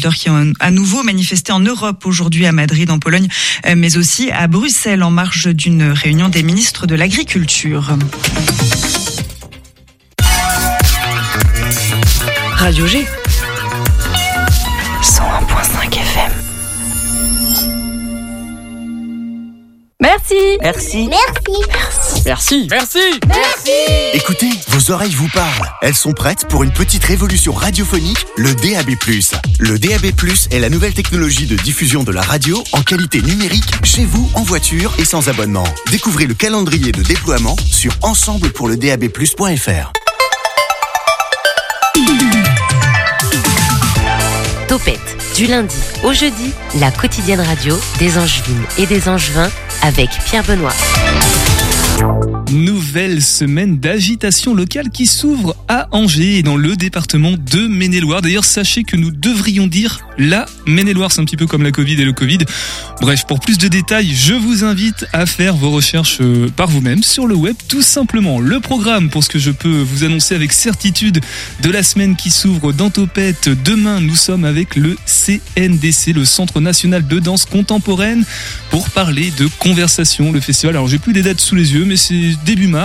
agriculteurs qui ont à nouveau manifesté en Europe aujourd'hui à Madrid, en Pologne, mais aussi à Bruxelles en marge d'une réunion des ministres de l'Agriculture. Radio G. 101.5 FM. Merci. Merci. Merci. Merci. Merci. Écoutez, vos oreilles vous parlent. Elles sont prêtes pour une petite révolution radiophonique, le DAB+. Le DAB+, est la nouvelle technologie de diffusion de la radio en qualité numérique chez vous, en voiture et sans abonnement. Découvrez le calendrier de déploiement sur ensemblepourledabplus.fr. Topette, du lundi au jeudi, la quotidienne radio des Angevines et des Angevins avec Pierre Benoît. You. Nouvelle semaine d'agitation locale qui s'ouvre à Angers et dans le département de Maine-et-Loire. D'ailleurs, sachez que nous devrions dire la Maine-et-Loire, c'est un petit peu comme la Covid et le Covid. Bref, pour plus de détails, je vous invite à faire vos recherches euh, par vous-même sur le web, tout simplement. Le programme, pour ce que je peux vous annoncer avec certitude de la semaine qui s'ouvre dans Topette. Demain, nous sommes avec le CNDC, le Centre National de Danse Contemporaine, pour parler de Conversation, le festival. Alors, j'ai plus des dates sous les yeux, mais c'est début mars.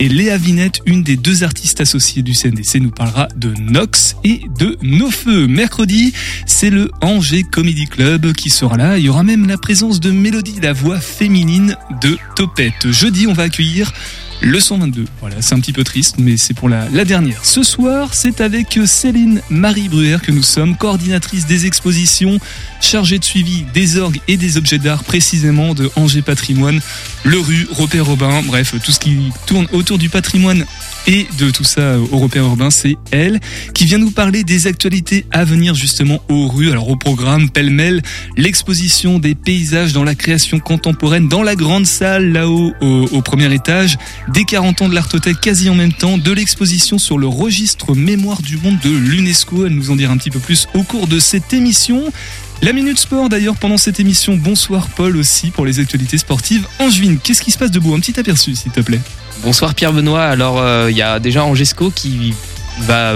Et Léa Vinette, une des deux artistes associées du CNDC, nous parlera de Nox et de Nos Feux. Mercredi, c'est le Angers Comedy Club qui sera là. Il y aura même la présence de Mélodie, la voix féminine de Topette. Jeudi, on va accueillir le 122. Voilà, c'est un petit peu triste, mais c'est pour la, la dernière. Ce soir, c'est avec Céline Marie Bruer que nous sommes, coordinatrice des expositions, chargée de suivi des orgues et des objets d'art, précisément de Angers Patrimoine, le rue, Robert Robin, bref, tout ce qui tourne autour du patrimoine et de tout ça repère urbain, c'est elle qui vient nous parler des actualités à venir justement aux rues. Alors au programme pêle-mêle, l'exposition des paysages dans la création contemporaine dans la grande salle là-haut au, premier étage, des 40 ans de l'Artothèque quasi en même temps, de l'exposition sur le registre mémoire du monde de l'UNESCO. Elle nous en dira un petit peu plus au cours de cette émission. La Minute Sport d'ailleurs pendant cette émission. Bonsoir Paul aussi pour les actualités sportives. Angevine, qu'est-ce qui se passe de beau Un petit aperçu s'il te plaît. Bonsoir Pierre Benoît. Alors il y a déjà Angesco qui va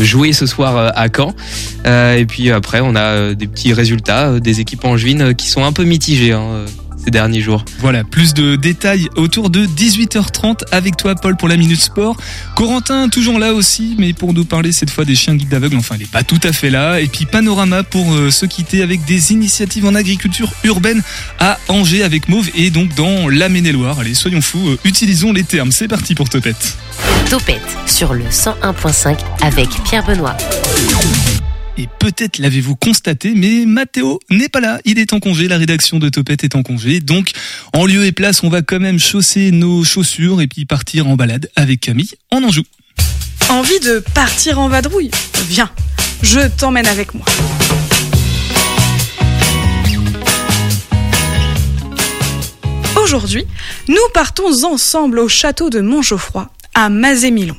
jouer ce soir euh, à Caen. Euh, et puis après on a euh, des petits résultats euh, des équipes angevines euh, qui sont un peu mitigées hein, euh, ces derniers jours. Voilà, plus de détails autour de 18h30 avec toi Paul pour la Minute Sport. Corentin toujours là aussi, mais pour nous parler cette fois des chiens guides d'aveugles, enfin il n'est pas tout à fait là. Et puis Panorama pour euh, se quitter avec des initiatives en agriculture urbaine à Angers avec Mauve et donc dans la Maine-et-Loire. Allez, soyons fous, euh, utilisons les termes. C'est parti pour Topette. Topette sur le 101.5 avec Pierre Benoît. Et peut-être l'avez-vous constaté, mais Mathéo n'est pas là. Il est en congé, la rédaction de Topette est en congé. Donc, en lieu et place, on va quand même chausser nos chaussures et puis partir en balade avec Camille en Anjou. Envie de partir en vadrouille Viens, je t'emmène avec moi. Aujourd'hui, nous partons ensemble au château de Montgeoffroy, à Mazémilon.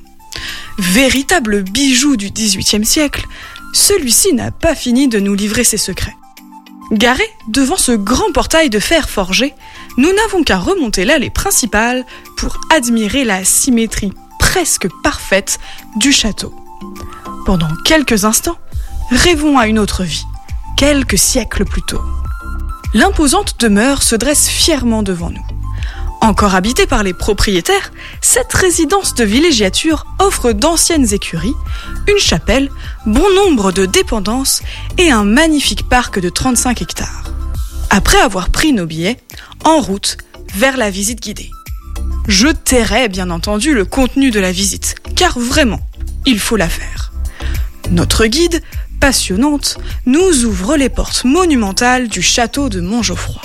Véritable bijou du XVIIIe siècle, celui-ci n'a pas fini de nous livrer ses secrets. Garé devant ce grand portail de fer forgé, nous n'avons qu'à remonter l'allée principale pour admirer la symétrie presque parfaite du château. Pendant quelques instants, rêvons à une autre vie, quelques siècles plus tôt. L'imposante demeure se dresse fièrement devant nous. Encore habitée par les propriétaires, cette résidence de villégiature offre d'anciennes écuries, une chapelle, bon nombre de dépendances et un magnifique parc de 35 hectares. Après avoir pris nos billets, en route vers la visite guidée. Je tairai bien entendu le contenu de la visite, car vraiment, il faut la faire. Notre guide, passionnante, nous ouvre les portes monumentales du château de Montgeoffroy.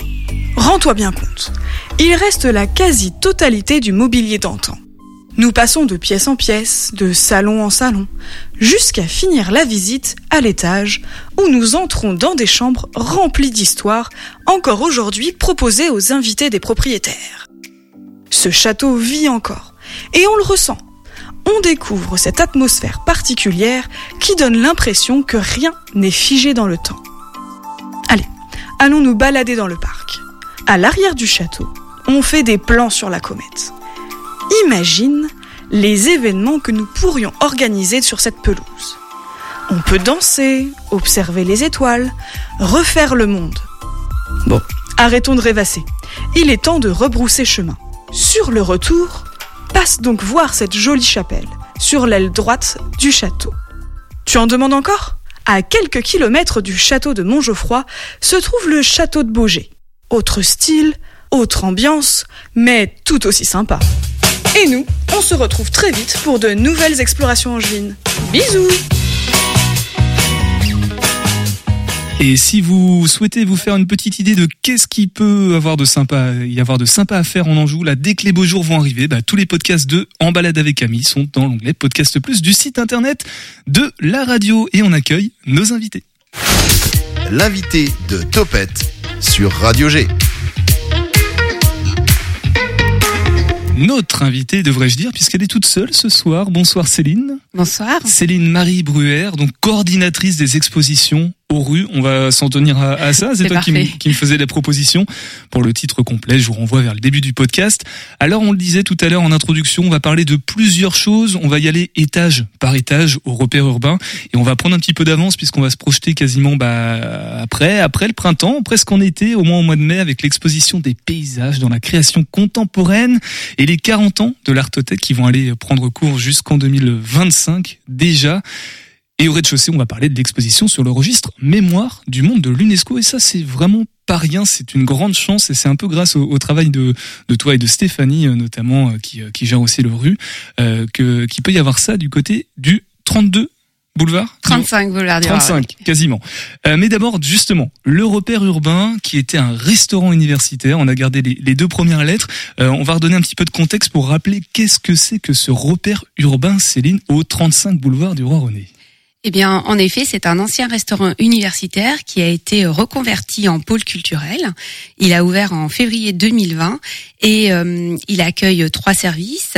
Rends-toi bien compte, il reste la quasi-totalité du mobilier d'antan. Nous passons de pièce en pièce, de salon en salon, jusqu'à finir la visite à l'étage où nous entrons dans des chambres remplies d'histoires encore aujourd'hui proposées aux invités des propriétaires. Ce château vit encore, et on le ressent. On découvre cette atmosphère particulière qui donne l'impression que rien n'est figé dans le temps. Allez, allons nous balader dans le parc. À l'arrière du château, on fait des plans sur la comète. Imagine les événements que nous pourrions organiser sur cette pelouse. On peut danser, observer les étoiles, refaire le monde. Bon, arrêtons de rêvasser. Il est temps de rebrousser chemin. Sur le retour, passe donc voir cette jolie chapelle, sur l'aile droite du château. Tu en demandes encore? À quelques kilomètres du château de Montgeoffroy se trouve le château de Beaugé. Autre style, autre ambiance, mais tout aussi sympa. Et nous, on se retrouve très vite pour de nouvelles explorations angevines. Bisous Et si vous souhaitez vous faire une petite idée de qu'est-ce qui peut avoir de sympa, y avoir de sympa à faire en Anjou, là, dès que les beaux jours vont arriver, bah, tous les podcasts de En balade avec Camille sont dans l'onglet Podcast Plus du site internet de la radio et on accueille nos invités. L'invité de Topette sur Radio G. Notre invitée, devrais-je dire, puisqu'elle est toute seule ce soir. Bonsoir Céline. Bonsoir. Céline Marie Bruer, donc coordinatrice des expositions aux rues. On va s'en tenir à, à ça. C'est toi qui me, qui me faisais les propositions pour le titre complet. Je vous renvoie vers le début du podcast. Alors, on le disait tout à l'heure en introduction, on va parler de plusieurs choses. On va y aller étage par étage au repère urbain et on va prendre un petit peu d'avance puisqu'on va se projeter quasiment bah, après, après le printemps, presque en été, au moins au mois de mai, avec l'exposition des paysages dans la création contemporaine et les 40 ans de l'Artothèque qui vont aller prendre cours jusqu'en 2025 déjà. Et au rez-de-chaussée, on va parler de l'exposition sur le registre Mémoire du monde de l'UNESCO. Et ça, c'est vraiment pas rien, c'est une grande chance et c'est un peu grâce au, au, travail de, de toi et de Stéphanie, notamment, qui, qui gère aussi le rue, euh, que, qu'il peut y avoir ça du côté du 32 boulevard 35 boulevard du 35, quasiment. Euh, mais d'abord, justement, le repère urbain, qui était un restaurant universitaire. On a gardé les, les deux premières lettres. Euh, on va redonner un petit peu de contexte pour rappeler qu'est-ce que c'est que ce repère urbain, Céline, au 35 boulevard du Roi-René. Eh bien, en effet, c'est un ancien restaurant universitaire qui a été reconverti en pôle culturel. Il a ouvert en février 2020 et euh, il accueille trois services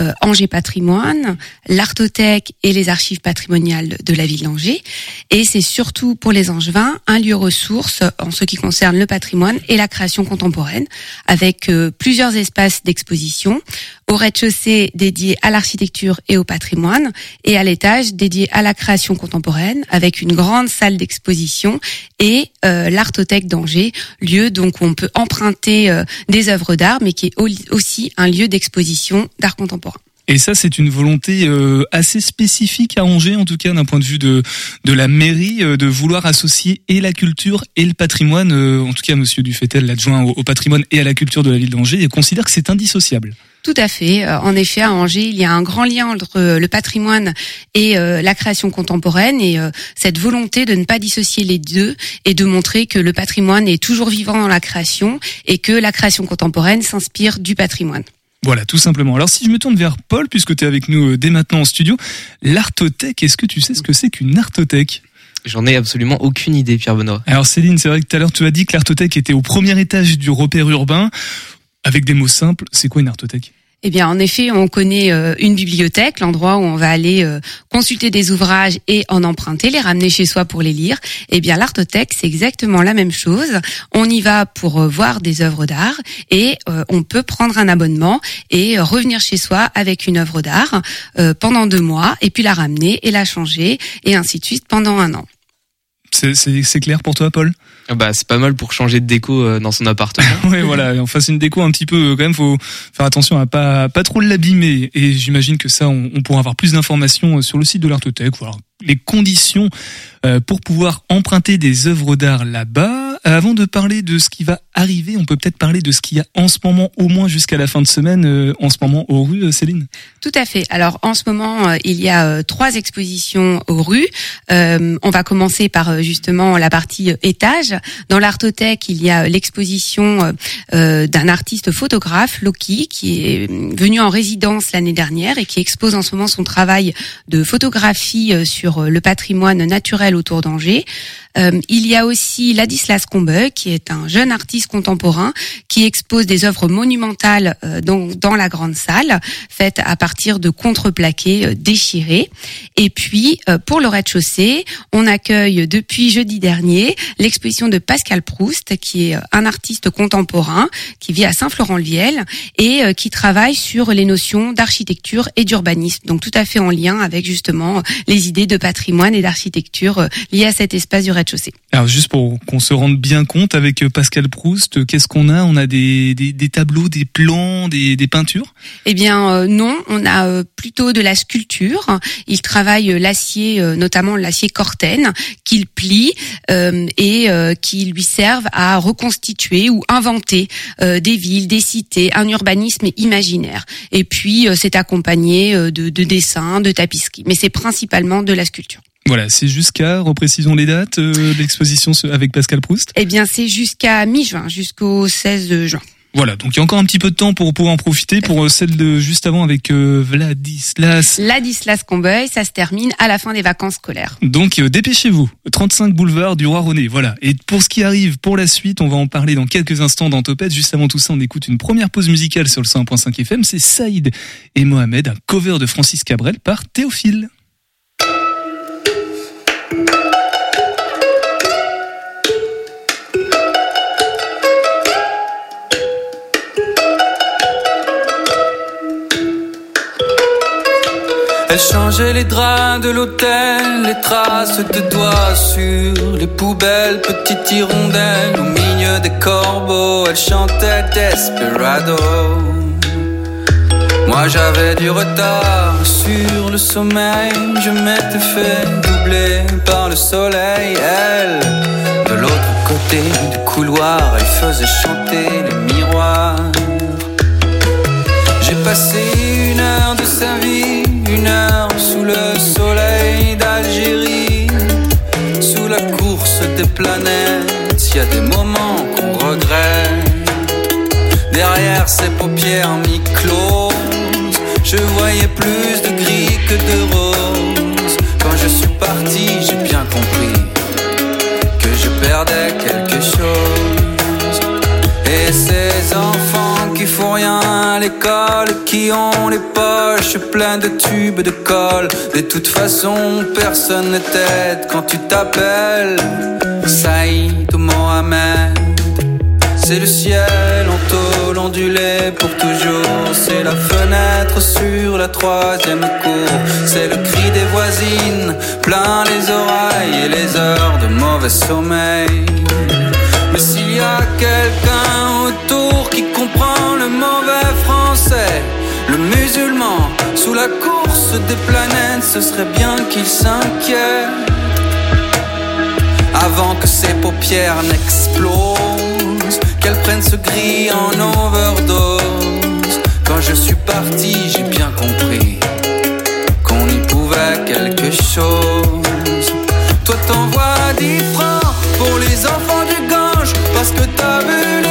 euh, Angers Patrimoine, l'Artothèque et les archives patrimoniales de la ville d'Angers. Et c'est surtout pour les Angevins un lieu ressource en ce qui concerne le patrimoine et la création contemporaine, avec euh, plusieurs espaces d'exposition au rez-de-chaussée dédié à l'architecture et au patrimoine, et à l'étage dédié à la création contemporaine, avec une grande salle d'exposition et euh, l'Artothèque d'Angers, lieu donc où on peut emprunter euh, des œuvres d'art, mais qui est aussi un lieu d'exposition d'art contemporain. Et ça, c'est une volonté euh, assez spécifique à Angers, en tout cas d'un point de vue de la mairie, euh, de vouloir associer et la culture et le patrimoine. Euh, en tout cas, Monsieur Dufetel, l'adjoint au, au, patrimoine et à la culture de la ville d'Angers, considère que c'est indissociable. Tout à fait. En effet, à Angers, il y a un grand lien entre le patrimoine et la création contemporaine et cette volonté de ne pas dissocier les deux et de montrer que le patrimoine est toujours vivant dans la création et que la création contemporaine s'inspire du patrimoine. Voilà, tout simplement. Alors si je me tourne vers Paul, puisque tu es avec nous dès maintenant en studio, l'artothèque, est-ce que tu sais ce que c'est qu'une artothèque? J'en ai absolument aucune idée, Pierre Benoît. Alors Céline, c'est vrai que tout à l'heure tu as dit que l'artothèque était au premier étage du repère urbain. Avec des mots simples, c'est quoi une artothèque? Eh bien, en effet, on connaît euh, une bibliothèque, l'endroit où on va aller euh, consulter des ouvrages et en emprunter, les ramener chez soi pour les lire. Eh bien, l'artothèque, c'est exactement la même chose. On y va pour euh, voir des œuvres d'art et on peut prendre un abonnement et revenir chez soi avec une œuvre d'art pendant deux mois et puis la ramener et la changer et ainsi de suite pendant un an. C'est clair pour toi, Paul? Bah, c'est pas mal pour changer de déco dans son appartement. oui, voilà, on fasse une déco un petit peu quand même. Faut faire attention à pas pas trop l'abîmer. Et j'imagine que ça, on, on, pourra avoir plus d'informations sur le site de l'Artothèque. Voilà, les conditions euh, pour pouvoir emprunter des œuvres d'art là-bas. Avant de parler de ce qui va arriver, on peut peut-être parler de ce qu'il y a en ce moment, au moins jusqu'à la fin de semaine, euh, en ce moment aux rues, Céline? Tout à fait. Alors en ce moment, euh, il y a euh, trois expositions aux rues. on va commencer par justement la partie étage. Dans l'Artothèque, il y a l'exposition d'un artiste photographe, Loki, qui est venu en résidence l'année dernière et qui expose en ce moment son travail de photographie sur le patrimoine naturel autour d'Angers. il y a aussi Ladislas Combeuil, qui est un jeune artiste contemporain qui expose des œuvres monumentales euh, dans, la grande salle, faites à partir de contreplaqués euh, déchirés. Et puis, euh, pour le rez-de-chaussée, on accueille depuis jeudi dernier l'exposition de Pascal Proust, qui est un artiste contemporain qui vit à Saint-Florent-le-Viel et qui travaille sur les notions d'architecture et d'urbanisme. Donc tout à fait en lien avec justement les idées de patrimoine et d'architecture liées à cet espace du rez-de-chaussée. Alors juste pour qu'on se rende bien compte avec Pascal Proust, qu'est-ce qu'on a? On a des, des, des, tableaux, des plans, des, des peintures? Eh bien euh, non, on a euh, plutôt de la sculpture. Il travaille euh, l'acier, notamment l'acier Corten, qu'il plie et qui lui servent à reconstituer ou inventer des villes, des cités, un urbanisme imaginaire. Et puis c'est accompagné de, de dessins, de tapisseries, mais c'est principalement de la sculpture. Voilà, c'est jusqu'à, reprécisons les dates, euh, l'exposition avec Pascal Proust? Eh bien, c'est jusqu'à mi-juin, jusqu'au 16 juin. Voilà, donc il y a encore un petit peu de temps pour pouvoir en profiter pour euh, celle de juste avant avec euh, Vladislas. Vladislas Combeuil, ça se termine à la fin des vacances scolaires. Donc dépêchez-vous, 35 boulevard du Roi René, voilà. Et pour ce qui arrive pour la suite, on va en parler dans quelques instants dans Topette. Juste avant tout ça, on écoute une première pause musicale sur le 101.5 FM, c'est Saïd et Mohamed, un cover de Francis Cabrel par Théophile. Changeait les draps de l'hôtel, les traces de doigts sur les poubelles, petite hirondelle au milieu des corbeaux. Elle chantait Desperado. Moi j'avais du retard sur le sommeil, je m'étais fait doubler par le soleil. Elle, de l'autre côté du couloir, elle faisait chanter les miroirs. J'ai passé des planètes. Y a des moments qu'on regrette. Derrière ses paupières mi-closes, je voyais plus de gris que de rose. Quand je suis parti, j'ai bien compris que je perdais quelque chose. Et ces enfants qui font rien à l'école, qui ont les poches pleines de tubes de colle. De toute façon, personne ne t'aide quand tu t'appelles Saïd Mohamed. C'est le ciel en tôle ondulé pour toujours. C'est la fenêtre sur la troisième cour. C'est le cri des voisines, plein les oreilles et les heures de mauvais sommeil. Mais s'il y a quelqu'un autour qui comprend le mauvais français, le musulman sous la course des planètes, ce serait bien qu'il s'inquiète avant que ses paupières n'explosent, qu'elle prenne ce gris en overdose. Quand je suis parti, j'ai bien compris qu'on y pouvait quelque chose. Toi t'envoies 10 francs pour les enfants du Gange parce que t'as vu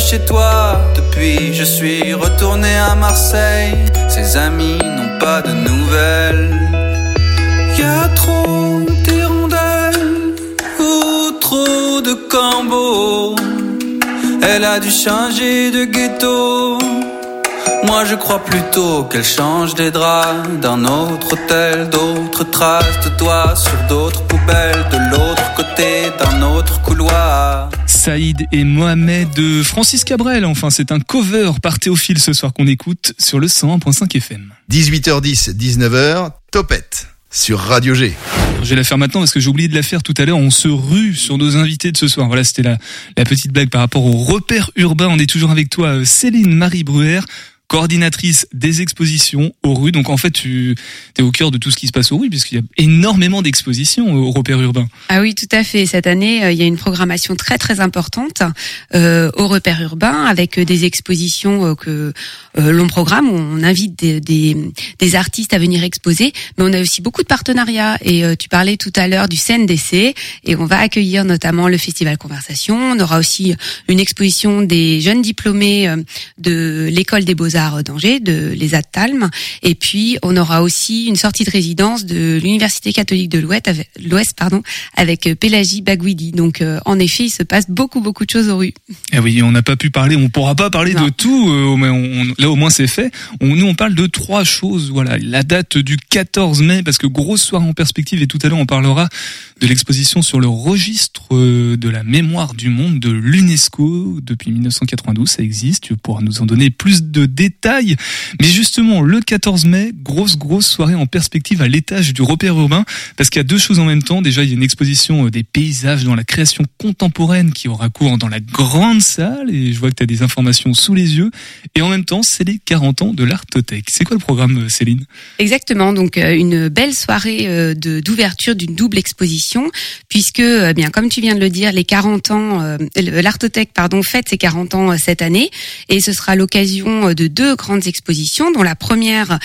chez toi. Depuis je suis retourné à Marseille, ses amis n'ont pas de nouvelles. Y a trop d'hirondelles ou trop de corbeaux. Elle a dû changer de ghetto. Moi je crois plutôt qu'elle change des draps d'un autre hôtel, d'autres traces de doigts sur d'autres poubelles, de l'autre côté d'un autre couloir. Saïd et Mohamed de Francis Cabrel, enfin c'est un cover par Théophile ce soir qu'on écoute sur le 101.5 FM. 18h10, 19h, Topette sur Radio G. Je vais la faire maintenant parce que j'ai oublié de la faire tout à l'heure. On se rue sur nos invités de ce soir. Voilà, c'était la, la petite blague par rapport au repère urbain. On est toujours avec toi, Céline Marie Bruer coordinatrice des expositions aux rues. Donc en fait, tu es au cœur de tout ce qui se passe aux rues, puisqu'il y a énormément d'expositions au repère urbain. Ah oui, tout à fait. Cette année, euh, il y a une programmation très très importante euh, au repère urbain, avec des expositions euh, que euh, l'on programme, où on invite des, des, des, artistes à venir exposer, mais on a aussi beaucoup de partenariats. Et euh, tu parlais tout à l'heure du CNDC, et on va accueillir notamment le Festival Conversation. On aura aussi une exposition des jeunes diplômés euh, de l'école des beaux-arts d'Angers, de l'ESAT Talm, et puis on aura aussi une sortie de résidence de l'Université catholique de l'Ouest, pardon, avec Pélagie Bagouidi. Donc en effet, il se passe beaucoup beaucoup de choses aux rues. Eh oui, on n'a pas pu parler, on pourra pas parler non. de tout, mais on, là au moins c'est fait. On, nous on parle de trois choses. Voilà, la date du 14 mai parce que grosse soirée en perspective et tout à l'heure on parlera de l'exposition sur le registre de la mémoire du monde de l'UNESCO depuis 1992. Ça existe. Tu pourras nous en donner plus de détails. Mais justement, le 14 mai, grosse grosse soirée en perspective à l'étage du repère urbain parce qu'il y a deux choses en même temps. Déjà, il y a une exposition des paysages dans la création contemporaine qui aura cours dans la grande salle et je vois que tu as des informations sous les yeux. Et en même temps, c'est les 40 ans de l'Artothèque. C'est quoi le programme, Céline? Exactement. Donc, une belle soirée d'ouverture d'une double exposition, puisque, bien, comme tu viens de le dire, les 40 ans, l'Artothèque, pardon, fête ses 40 ans cette année, et ce sera l'occasion de deux grandes expositions, dont la première,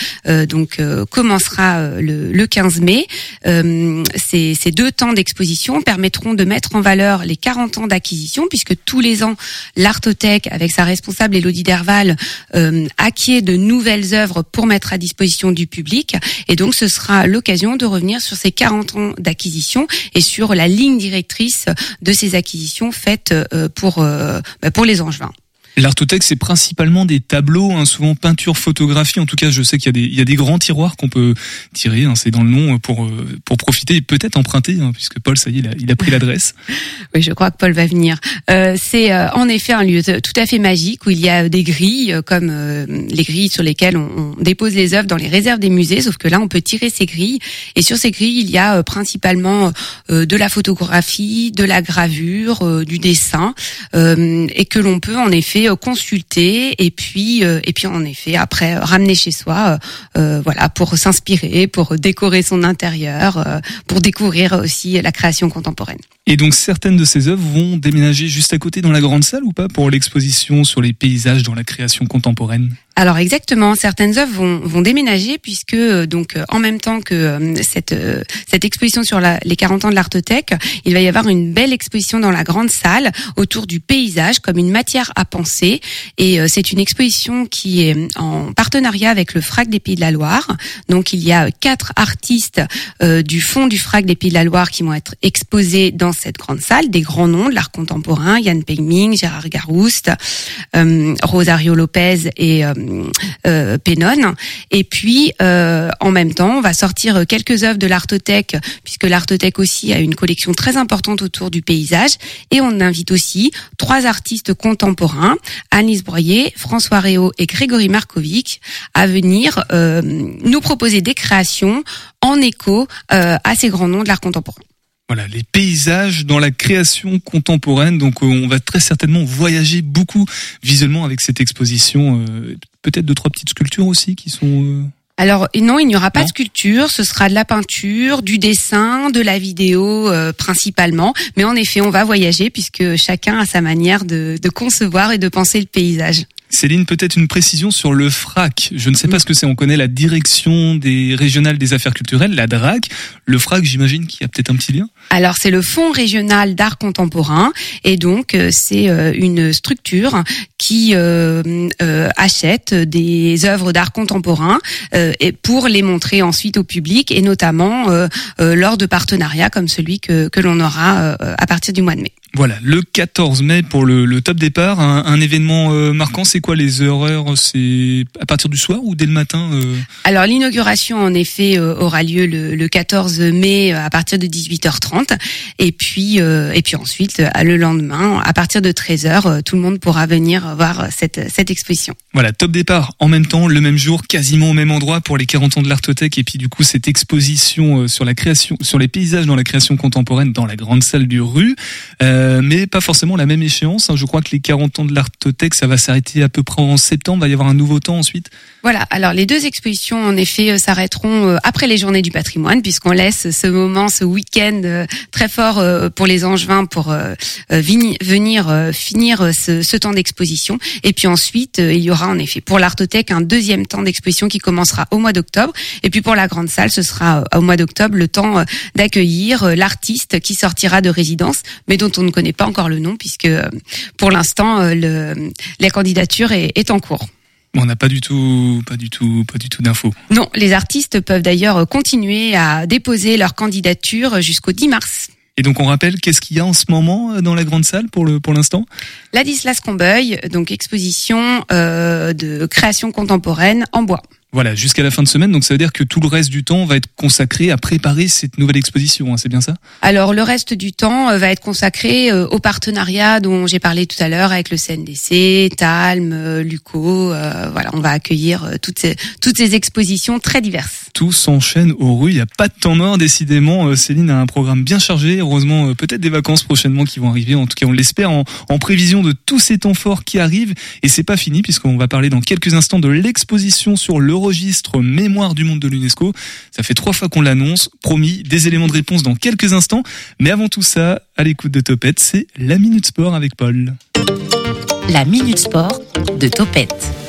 donc, commencera le, le 15 mai. Ces, ces deux temps d'exposition permettront de mettre en valeur les 40 ans d'acquisition, puisque tous les ans, l'Artothèque, avec sa responsable Elodie Derval, euh, acquiert de nouvelles œuvres pour mettre à disposition du public. Et donc, ce sera l'occasion de revenir sur ces 40 ans d'acquisition et sur la ligne directrice de ces acquisitions faites euh, pour, euh, pour les Angevins. L'artothèque, c'est principalement des tableaux, hein, souvent peinture, photographie. En tout cas, je sais qu'il y a des, il y a des grands tiroirs qu'on peut tirer. Hein, c'est dans le nom pour pour profiter et peut-être emprunter, hein, puisque Paul, ça y est, il a, il a pris l'adresse. oui, je crois que Paul va venir. Euh, c'est euh, en effet un lieu tout à fait magique où il y a des grilles euh, comme les grilles sur lesquelles on, on, dépose les œuvres dans les réserves des musées. Sauf que là, on peut tirer ces grilles et sur ces grilles, il y a principalement de la photographie, de la gravure, du dessin et que l'on peut en effet consulter et puis et puis en effet après ramener chez soi euh, voilà pour s'inspirer pour décorer son intérieur euh, pour découvrir aussi la création contemporaine. Et donc certaines de ces œuvres vont déménager juste à côté dans la grande salle ou pas pour l'exposition sur les paysages dans la création contemporaine? Alors exactement, certaines œuvres vont, vont déménager puisque donc en même temps que cette cette exposition sur les 40 ans de l'Artothèque, il va y avoir une belle exposition dans la grande salle autour du paysage comme une matière à penser et c'est une exposition qui est en partenariat avec le FRAC des Pays de la Loire. Donc il y a quatre artistes euh, du fond du FRAC des Pays de la Loire qui vont être exposés dans cette grande salle, des grands noms de l'art contemporain, Yann Pengming, Gérard Garouste, euh, Rosario Lopez et euh, euh, Pénon. Et puis, euh, en même temps, on va sortir quelques œuvres de l'Artothèque, puisque l'Artothèque aussi a une collection très importante autour du paysage. Et on invite aussi trois artistes contemporains, Anis Broyer, François Réau et Grégory Markovic, à venir euh, nous proposer des créations en écho euh, à ces grands noms de l'art contemporain. Voilà, les paysages dans la création contemporaine. Donc, on va très certainement voyager beaucoup visuellement avec cette exposition. Peut-être deux trois petites sculptures aussi qui sont. Euh... Alors non, il n'y aura pas non. de sculpture, ce sera de la peinture, du dessin, de la vidéo euh, principalement. Mais en effet, on va voyager puisque chacun a sa manière de, de concevoir et de penser le paysage. Céline, peut-être une précision sur le FRAC. Je ne sais pas ce que c'est. On connaît la direction des régionales des affaires culturelles, la DRAC. Le FRAC, j'imagine qu'il y a peut-être un petit lien. Alors c'est le Fonds régional d'art contemporain et donc euh, c'est une structure qui euh, euh, achète des œuvres d'art contemporain euh, et pour les montrer ensuite au public et notamment euh, lors de partenariats comme celui que, que l'on aura à partir du mois de mai. Voilà, le 14 mai pour le, le top départ, un, un événement euh, marquant, c'est quoi les horaires? C'est à partir du soir ou dès le matin euh... Alors l'inauguration en effet euh, aura lieu le, le, 14 mai à partir de 18h30 et puis et puis ensuite le lendemain à partir de 13h tout le monde pourra venir voir cette, cette exposition. Voilà, top départ en même temps, le même jour, quasiment au même endroit pour les 40 ans de l'Artothèque et puis du coup cette exposition sur la création, sur les paysages dans la création contemporaine dans la grande salle du rue, euh, mais pas forcément la même échéance. Hein. Je crois que les 40 ans de l'Artothèque, ça va s'arrêter à peu près en septembre, va y avoir un nouveau temps ensuite. Voilà, alors les deux expositions en effet s'arrêteront après les journées du patrimoine puisqu'on laisse ce moment, ce week-end très fort pour les Angevins pour venir finir ce, temps d'exposition. Et puis ensuite, il y aura en effet pour l'Artothèque un deuxième temps d'exposition qui commencera au mois d'octobre. Et puis pour la grande salle, ce sera au mois d'octobre le temps d'accueillir l'artiste qui sortira de résidence, mais dont on ne connaît pas encore le nom puisque pour l'instant la candidature est en cours. On n'a pas du tout, pas du tout, pas du tout d'infos. Non, les artistes peuvent d'ailleurs continuer à déposer leur candidature jusqu'au 10 mars. Et donc on rappelle qu'est-ce qu'il y a en ce moment dans la grande salle pour le pour l'instant? Ladislas Combeuil, donc exposition euh, de création contemporaine en bois. Voilà, jusqu'à la fin de semaine. Donc ça veut dire que tout le reste du temps va être consacré à préparer cette nouvelle exposition. Hein, c'est bien ça? Alors le reste du temps va être consacré au partenariat dont j'ai parlé tout à l'heure avec le CNDC, Talm, Luco. Euh, voilà, on va accueillir toutes ces expositions très diverses. Tout s'enchaîne aux rues. Il n'y a pas de temps mort décidément. Céline a un programme bien chargé. Heureusement, peut-être des vacances prochainement qui vont arriver. En tout cas, on l'espère en, prévision de tous ces temps forts qui arrivent. Et c'est pas fini puisqu'on va parler dans quelques instants de l'exposition sur l'euro registre Mémoire du monde de l'UNESCO. Ça fait trois fois qu'on l'annonce. Promis, des éléments de réponse dans quelques instants. Mais avant tout ça, à l'écoute de Topette, c'est la Minute Sport avec Paul. La Minute Sport de Topette.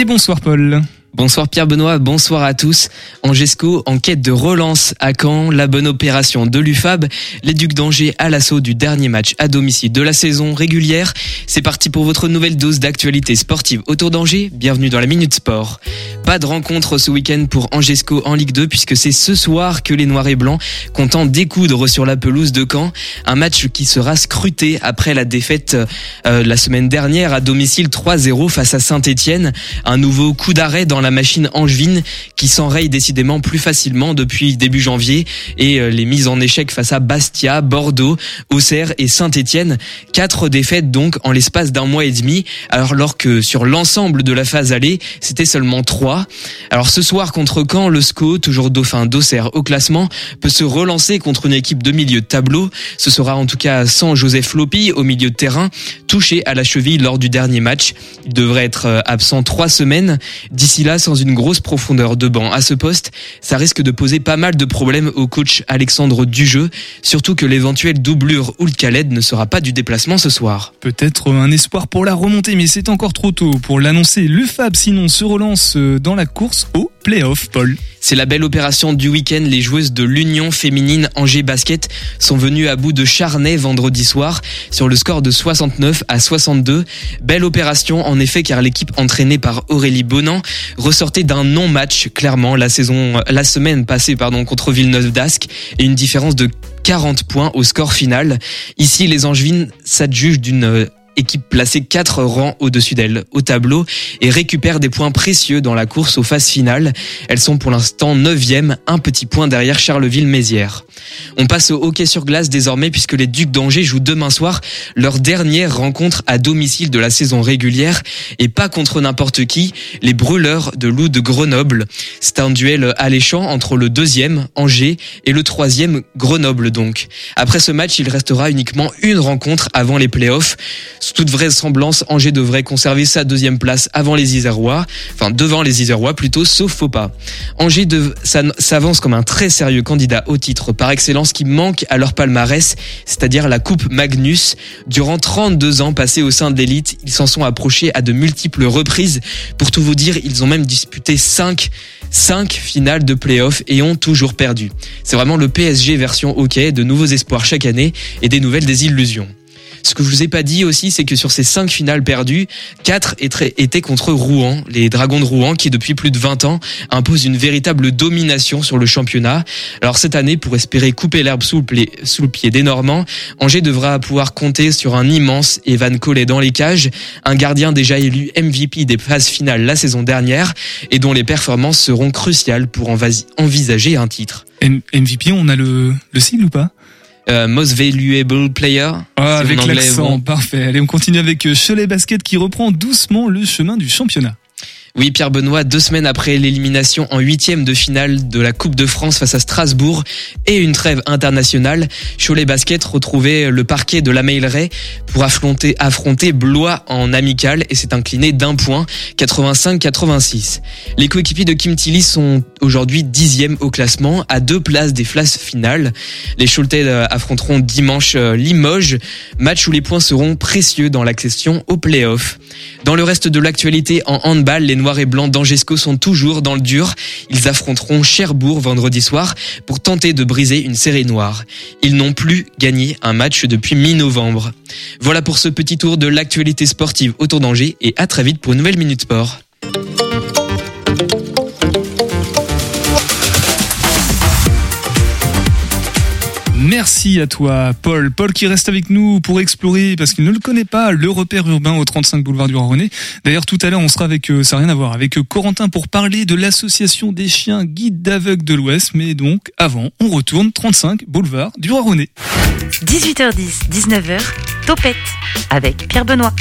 Et bonsoir Paul. Bonsoir Pierre Benoît, bonsoir à tous. Angesco en quête de relance à Caen, la bonne opération de l'UFAB, les Ducs d'Angers à l'assaut du dernier match à domicile de la saison régulière. C'est parti pour votre nouvelle dose d'actualité sportive autour d'Angers. Bienvenue dans la Minute Sport. Pas de rencontre ce week-end pour Angesco en Ligue 2 puisque c'est ce soir que les Noirs et Blancs comptent découdre sur la pelouse de Caen. Un match qui sera scruté après la défaite euh, la semaine dernière à domicile 3-0 face à Saint-Etienne. Un nouveau coup d'arrêt dans la machine angevine qui s'enraye décidément plus facilement depuis début janvier et les mises en échec face à Bastia, Bordeaux, Auxerre et Saint-Étienne. Quatre défaites donc en l'espace d'un mois et demi, alors que sur l'ensemble de la phase allée, c'était seulement trois. Alors ce soir contre Caen, le SCO, toujours dauphin d'Auxerre au classement, peut se relancer contre une équipe de milieu de tableau. Ce sera en tout cas sans Joseph Lopi au milieu de terrain, touché à la cheville lors du dernier match. Il devrait être absent trois semaines. D'ici là, sans une grosse profondeur de banc à ce poste, ça risque de poser pas mal de problèmes au coach Alexandre Dujeu, surtout que l'éventuelle doublure Ould Khaled ne sera pas du déplacement ce soir. Peut-être un espoir pour la remontée, mais c'est encore trop tôt pour l'annoncer. L'UFAB sinon se relance dans la course au C'est la belle opération du week-end. Les joueuses de l'Union féminine Angers Basket sont venues à bout de Charnay vendredi soir sur le score de 69 à 62. Belle opération en effet car l'équipe entraînée par Aurélie Bonan ressortait d'un non-match clairement la saison, la semaine passée pardon contre Villeneuve d'Ascq et une différence de 40 points au score final. Ici, les Angevines s'adjugent d'une équipe placée 4 rangs au-dessus d'elle au tableau et récupère des points précieux dans la course aux phases finales. Elles sont pour l'instant 9e, un petit point derrière Charleville-Mézières. On passe au hockey sur glace désormais puisque les Ducs d'Angers jouent demain soir leur dernière rencontre à domicile de la saison régulière et pas contre n'importe qui, les brûleurs de loup de Grenoble. C'est un duel alléchant entre le deuxième, Angers, et le troisième, Grenoble donc. Après ce match, il restera uniquement une rencontre avant les playoffs. Sous toute vraisemblance, Angers devrait conserver sa deuxième place avant les Isérois, enfin devant les Isérois plutôt, sauf faux pas. Angers s'avance comme un très sérieux candidat au titre par excellence qui manque à leur palmarès, c'est-à-dire la Coupe Magnus. Durant 32 ans passés au sein de l'élite, ils s'en sont approchés à de multiples reprises. Pour tout vous dire, ils ont même disputé 5 5 finales de playoffs et ont toujours perdu. C'est vraiment le PSG version hockey, de nouveaux espoirs chaque année et des nouvelles désillusions. Ce que je vous ai pas dit aussi, c'est que sur ces cinq finales perdues, quatre étaient contre Rouen, les Dragons de Rouen, qui depuis plus de 20 ans imposent une véritable domination sur le championnat. Alors cette année, pour espérer couper l'herbe sous, le pied des Normands, Angers devra pouvoir compter sur un immense Evan Collet dans les cages, un gardien déjà élu MVP des phases finales la saison dernière et dont les performances seront cruciales pour envisager un titre. MVP, on a le, le sigle ou pas? Euh, most valuable player. Ah, avec l'accent, parfait. Allez, on continue avec euh, Cholet Basket qui reprend doucement le chemin du championnat. Oui, Pierre Benoît, deux semaines après l'élimination en huitième de finale de la Coupe de France face à Strasbourg et une trêve internationale, Cholet Basket retrouvait le parquet de la Meilleray pour affronter, affronter Blois en amical et s'est incliné d'un point, 85-86. Les coéquipiers de Kim Tilly sont aujourd'hui dixième au classement, à deux places des places finales. Les Choletais euh, affronteront dimanche euh, Limoges, match où les points seront précieux dans l'accession au play-off. Dans le reste de l'actualité en handball, les et Blancs d'Angesco sont toujours dans le dur. Ils affronteront Cherbourg vendredi soir pour tenter de briser une série noire. Ils n'ont plus gagné un match depuis mi-novembre. Voilà pour ce petit tour de l'actualité sportive autour d'Angers et à très vite pour une nouvelle Minute Sport. Merci à toi, Paul. Paul qui reste avec nous pour explorer, parce qu'il ne le connaît pas, le repère urbain au 35 boulevard du Roi-René. D'ailleurs, tout à l'heure, on sera avec, euh, ça n'a rien à voir, avec euh, Corentin pour parler de l'association des chiens guides d'aveugles de l'Ouest. Mais donc, avant, on retourne 35 boulevard du Roi-René. 18h10, 19h, Topette avec Pierre Benoît.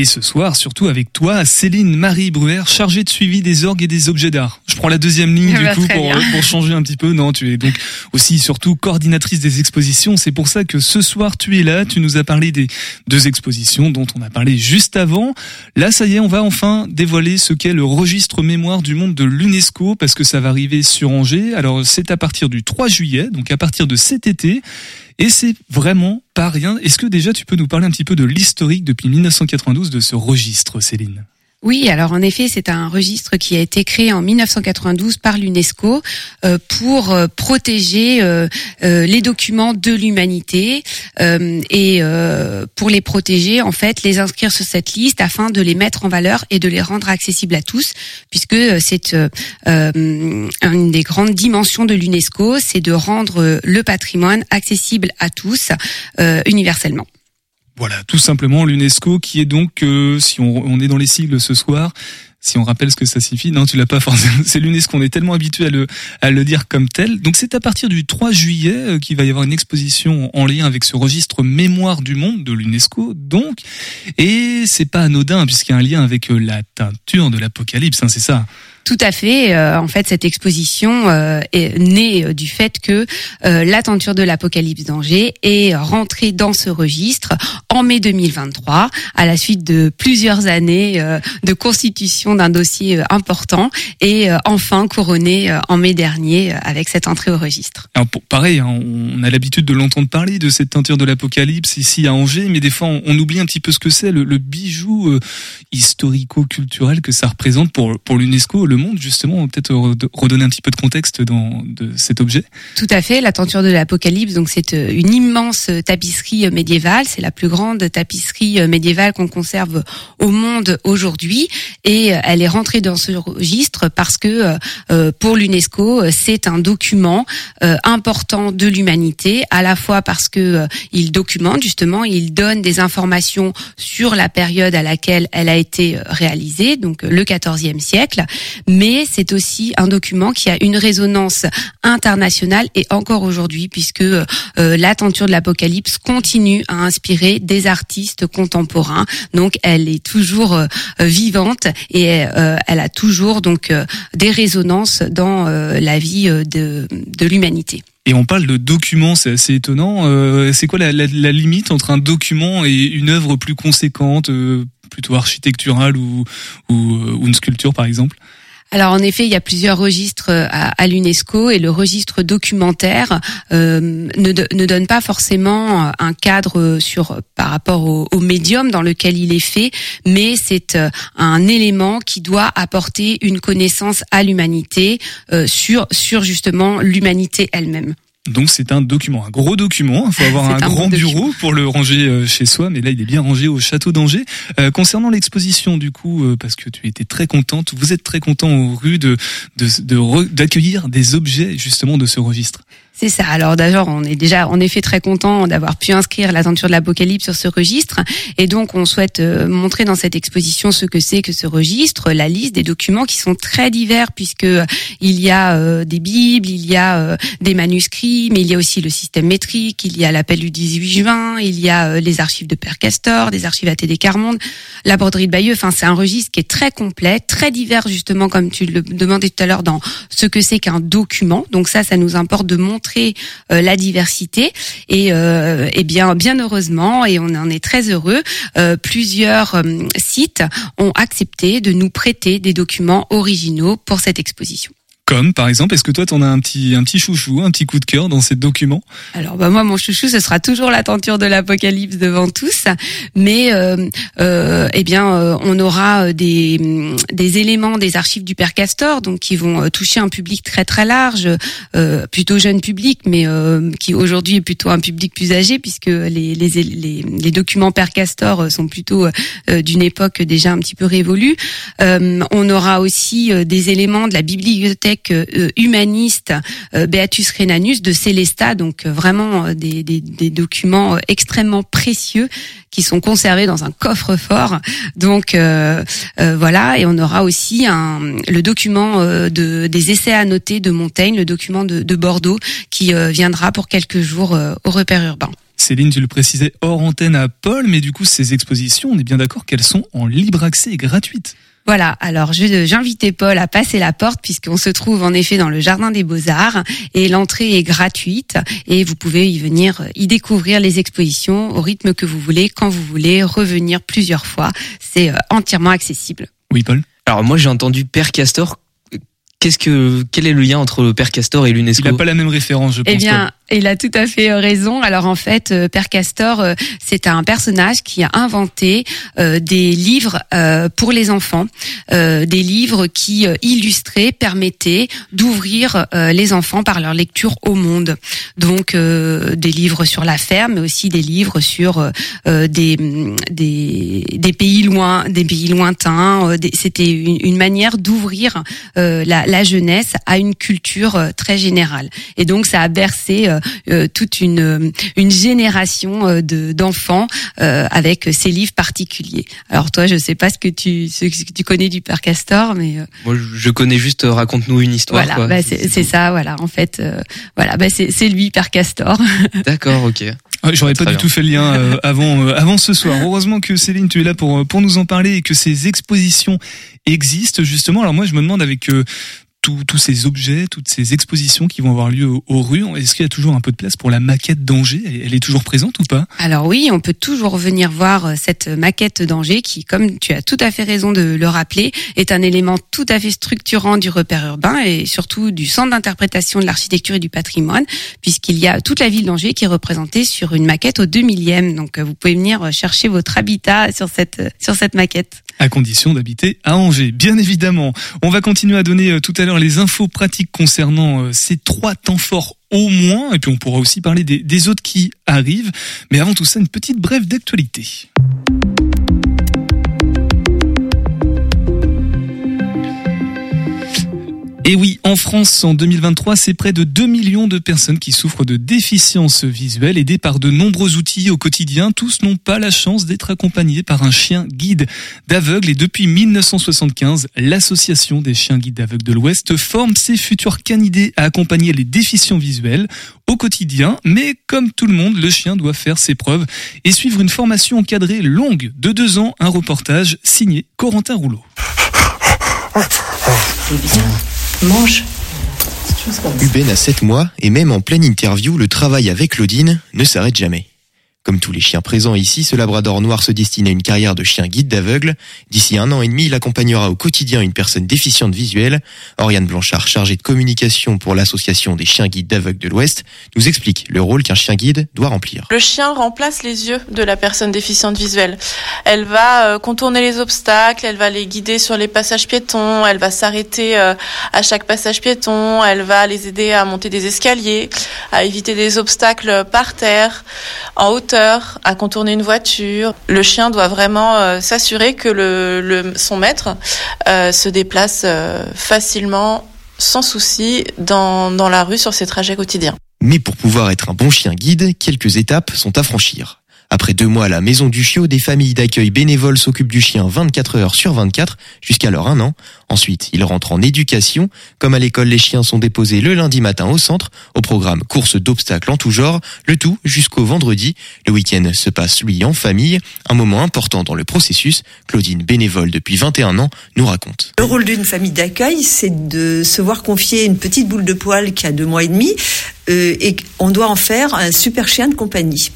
Et ce soir, surtout avec toi, Céline Marie Bruer, chargée de suivi des orgues et des objets d'art. Je prends la deuxième ligne du ben, coup pour, bien. pour changer un petit peu. Non, tu es donc aussi surtout coordinatrice des expositions. C'est pour ça que ce soir tu es là. Tu nous as parlé des deux expositions dont on a parlé juste avant. Là, ça y est, on va enfin dévoiler ce qu'est le registre mémoire du monde de l'UNESCO parce que ça va arriver sur Angers. Alors c'est à partir du 3 juillet, donc à partir de cet été. Et c'est vraiment pas rien. Est-ce que déjà tu peux nous parler un petit peu de l'historique depuis 1992 de ce registre, Céline? Oui, alors en effet, c'est un registre qui a été créé en 1992 par l'UNESCO euh, pour euh, protéger euh, les documents de l'humanité et pour les protéger, en fait, les inscrire sur cette liste afin de les mettre en valeur et de les rendre accessibles à tous, puisque c'est une des grandes dimensions de l'UNESCO, c'est de rendre le patrimoine accessible à tous universellement. Voilà, tout simplement l'UNESCO qui est donc, euh, si on, on est dans les sigles ce soir, si on rappelle ce que ça signifie, non, tu l'as pas forcément. C'est l'UNESCO, on est tellement habitué à le, à le dire comme tel. Donc c'est à partir du 3 juillet euh, qu'il va y avoir une exposition en lien avec ce registre Mémoire du monde de l'UNESCO. Donc, et c'est pas anodin puisqu'il y a un lien avec euh, la teinture de l'Apocalypse, hein, c'est ça. Tout à fait. Euh, en fait, cette exposition euh, est née euh, du fait que la tenture de l'Apocalypse d'Angers est rentrée dans ce registre en mai 2023, à la suite de plusieurs années de constitution d'un dossier important et enfin couronnée en mai dernier avec cette entrée au registre. Alors pareil, hein, on a l'habitude de l'entendre parler de cette teinture de l'Apocalypse ici à Angers, mais des fois on, oublie un petit peu ce que c'est, le, le bijou historico-culturel que ça représente pour, pour l'UNESCO, le monde justement. Peut-être re- redonner un petit peu de contexte dans cet objet. Tout à fait, la tenture de l'Apocalypse, donc c'est euh, une immense euh, tapisserie euh, médiévale, c'est la plus grande tapisserie médiévale qu'on conserve au monde aujourd'hui et elle est rentrée dans ce registre parce que pour l'UNESCO, c'est un document important de l'humanité, à la fois parce que il documente justement, il donne des informations sur la période à laquelle elle a été réalisée, donc le XIVe siècle, mais c'est aussi un document qui a une résonance internationale et encore aujourd'hui, puisque euh, la tenture de l'Apocalypse continue à inspirer des artistes contemporains. Donc, elle est toujours euh, vivante et euh, elle a toujours donc euh, des résonances dans la vie de, de l'humanité. Et on parle de document, c'est assez étonnant. C'est quoi la, la- la limite entre un document et une œuvre plus conséquente, plutôt architecturale ou, ou, ou une sculpture par exemple? Alors en effet, il y a plusieurs registres euh, à, l'UNESCO et le registre documentaire euh, ne, ne donne pas forcément euh, un cadre sur par rapport au, médium dans lequel il est fait, mais c'est un élément qui doit apporter une connaissance à l'humanité euh, sur sur justement l'humanité elle-même. Donc c'est un document, un gros document. Il faut avoir un, un grand bureau pour le ranger euh, chez soi, mais là il est bien rangé au château d'Angers. Euh, concernant l'exposition, du coup, euh, parce que tu étais très contente, vous êtes très content aux rues de de- de d'accueillir des objets justement de ce registre? C'est ça. Alors d'ailleurs, on est déjà en effet très content d'avoir pu inscrire la de l'Apocalypse sur ce registre, et donc on souhaite euh, montrer dans cette exposition ce que c'est que ce registre, la liste des documents qui sont très divers puisque euh, il y a euh, des bibles, il y a des manuscrits, mais il y a aussi le système métrique, il y a l'appel du 18 juin, il y a les archives de Père Castor, des archives ATD Carmonde, la broderie de Bayeux. Enfin, c'est un registre qui est très complet, très divers justement comme tu le demandais tout à l'heure dans ce que c'est qu'un document. Donc ça, ça nous importe de montrer euh, la diversité et, euh, et bien bien heureusement et on en est très heureux. Euh, plusieurs sites ont accepté de nous prêter des documents originaux pour cette exposition. Comme par exemple, est-ce que toi t'en as un petit un petit chouchou, un petit coup de cœur dans ces documents? Alors bah moi mon chouchou ce sera toujours la tenture de l'Apocalypse devant tous, mais euh, euh, eh bien euh, on aura euh, des des éléments des archives du Père Castor donc qui vont toucher un public très très large, euh, plutôt jeune public, mais qui aujourd'hui est plutôt un public plus âgé puisque les les les, les documents Père Castor sont plutôt d'une époque déjà un petit peu révolue. on aura aussi des éléments de la bibliothèque euh, humaniste euh, Beatus Renanus de Célesta, donc euh, vraiment des, documents extrêmement précieux qui sont conservés dans un coffre-fort. Donc voilà, et on aura aussi le document de, des essais annotés de Montaigne, le document de Bordeaux, qui viendra pour quelques jours au repère urbain. Céline, tu le précisais hors antenne à Paul, mais du coup, ces expositions, on est bien d'accord qu'elles sont en libre accès et gratuites. Voilà, alors j'invitais Paul à passer la porte puisqu'on se trouve en effet dans le jardin des beaux-arts et l'entrée est gratuite et vous pouvez y venir y découvrir les expositions au rythme que vous voulez, quand vous voulez, revenir plusieurs fois. C'est euh, entièrement accessible. Oui, Paul? Alors moi j'ai entendu Père Castor. Qu'est-ce que quel est le lien entre le Père Castor et l'UNESCO Il n'a pas la même référence, je eh pense. Eh bien, il a tout à fait euh, raison. Alors en fait, euh, Père Castor, euh, c'est un personnage qui a inventé des livres pour les enfants, des livres qui illustraient, permettaient d'ouvrir les enfants par leur lecture au monde. Donc des livres sur la ferme, mais aussi des livres sur des, des, des pays loin, des pays lointains. C'était une, manière d'ouvrir la, la, jeunesse à une culture très générale. Et donc ça a bercé toute une une génération euh, de d'enfants euh, avec ces livres particuliers. Alors toi, je sais pas ce que tu ce que tu connais du père Castor, mais moi je connais juste raconte-nous une histoire. Voilà, bah, c'est ça, voilà. En fait, voilà, bah, c'est lui père Castor. D'accord, ok. J'aurais pas du tout fait le lien avant avant ce soir. Heureusement que Céline, tu es là pour pour nous en parler et que ces expositions existent justement. Alors moi, je me demande avec tous ces objets, toutes ces expositions qui vont avoir lieu aux, rues, est-ce qu'il y a toujours un peu de place pour la maquette d'Angers? Elle, est toujours présente ou pas? Alors oui, on peut toujours venir voir euh, cette maquette d'Angers qui, comme tu as tout à fait raison de le rappeler, est un élément tout à fait structurant du repère urbain et surtout du centre d'interprétation de l'architecture et du patrimoine, puisqu'il y a toute la ville d'Angers qui est représentée sur une maquette au 2 millième. Donc euh, vous pouvez venir chercher votre habitat sur cette, sur cette maquette. À condition d'habiter à Angers, bien évidemment. On va continuer à donner tout à l'heure les infos pratiques concernant euh, ces trois temps forts au moins, et puis on pourra aussi parler des autres qui arrivent. Mais avant tout ça, une petite brève d'actualité. Et oui, en France, en 2023, c'est près de 2 millions de personnes qui souffrent de déficience visuelle. Aidées par de nombreux outils au quotidien, tous n'ont pas la chance d'être accompagnés par un chien guide d'aveugles. Et depuis 1975, l'association des chiens guides d'aveugles de l'Ouest forme ses futurs canidés à accompagner les déficients visuels au quotidien. Mais comme tout le monde, le chien doit faire ses preuves et suivre une formation encadrée longue de deux ans. Un reportage signé Corentin Rouleau. Mange. A 7 mois et même en pleine interview, le travail avec Claudine ne s'arrête jamais. Comme tous les chiens présents ici, ce labrador noir se destine à une carrière de chien guide d'aveugle. D'ici un an et demi, il accompagnera au quotidien une personne déficiente visuelle. Oriane Blanchard, chargée de communication pour l'association des chiens guides d'aveugles de l'Ouest, nous explique le rôle qu'un chien guide doit remplir. Le chien remplace les yeux de la personne déficiente visuelle. Elle va euh, contourner les obstacles, elle va les guider sur les passages piétons, elle va s'arrêter euh, à chaque passage piéton, elle va les aider à monter des escaliers, à éviter des obstacles par terre, en hauteur à contourner une voiture. Le chien doit vraiment euh, s'assurer que son maître euh, se déplace euh, facilement, sans souci, dans la rue sur ses trajets quotidiens. Mais pour pouvoir être un bon chien guide, quelques étapes sont à franchir. Après deux mois à la maison du chiot, des familles d'accueil bénévoles s'occupent du chien 24 heures sur 24 jusqu'à leur un an. Ensuite, il rentre en éducation. Comme à l'école, les chiens sont déposés le lundi matin au centre, au programme course d'obstacles en tout genre, le tout jusqu'au vendredi. Le week-end se passe, lui, en famille. Un moment important dans le processus. Claudine, bénévole depuis 21 ans, nous raconte. Le rôle d'une famille d'accueil, c'est de se voir confier une petite boule de poil qui a deux mois et demi, euh, et on doit en faire un super chien de compagnie.